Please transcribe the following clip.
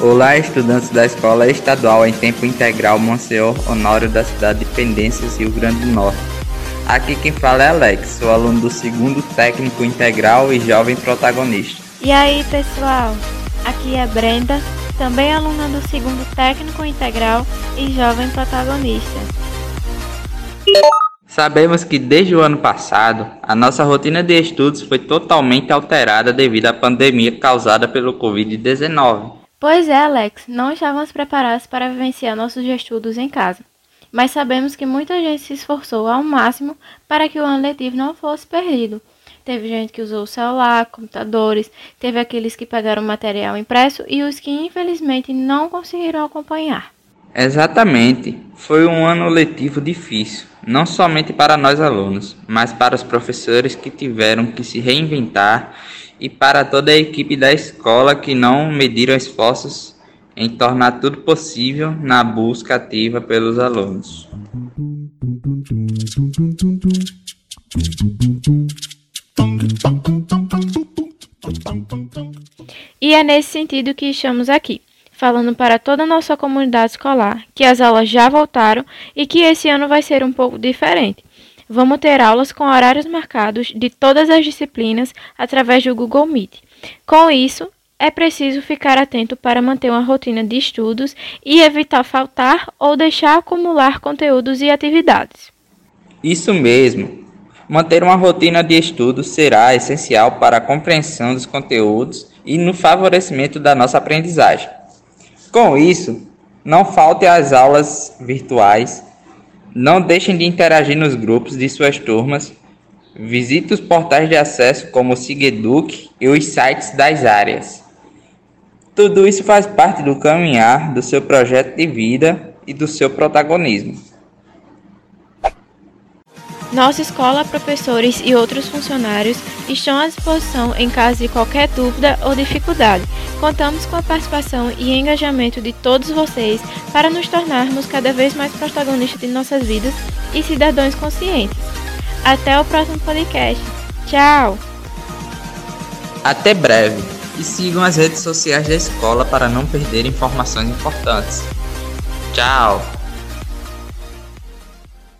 Olá, estudantes da Escola Estadual em Tempo Integral Monsenhor Honório da cidade de Pendências, Rio Grande do Norte. Aqui quem fala é Alex, sou aluno do segundo técnico integral e jovem protagonista. E aí, pessoal? Aqui é Brenda, também aluna do segundo técnico integral e jovem protagonista. Sabemos que desde o ano passado, a nossa rotina de estudos foi totalmente alterada devido à pandemia causada pelo Covid-19. Pois é, Alex, não estávamos preparados para vivenciar nossos estudos em casa. Mas sabemos que muita gente se esforçou ao máximo para que o ano letivo não fosse perdido. Teve gente que usou o celular, computadores, teve aqueles que pegaram material impresso e os que infelizmente não conseguiram acompanhar. Exatamente. Foi um ano letivo difícil, não somente para nós alunos, mas para os professores que tiveram que se reinventar e para toda a equipe da escola que não mediram esforços em tornar tudo possível na busca ativa pelos alunos. E é nesse sentido que estamos aqui falando para toda a nossa comunidade escolar que as aulas já voltaram e que esse ano vai ser um pouco diferente. Vamos ter aulas com horários marcados de todas as disciplinas através do Google Meet. Com isso, é preciso ficar atento para manter uma rotina de estudos e evitar faltar ou deixar acumular conteúdos e atividades. Isso mesmo. Manter uma rotina de estudos será essencial para a compreensão dos conteúdos e no favorecimento da nossa aprendizagem. Com isso, não falte às aulas virtuais, não deixem de interagir nos grupos de suas turmas, visite os portais de acesso como o Sigeduc e os sites das áreas. Tudo isso faz parte do caminhar do seu projeto de vida e do seu protagonismo. Nossa escola, professores e outros funcionários estão à disposição em caso de qualquer dúvida ou dificuldade. Contamos com a participação e engajamento de todos vocês para nos tornarmos cada vez mais protagonistas de nossas vidas e cidadãos conscientes. Até o próximo podcast. Tchau! Até breve e sigam as redes sociais da escola para não perder informações importantes. Tchau!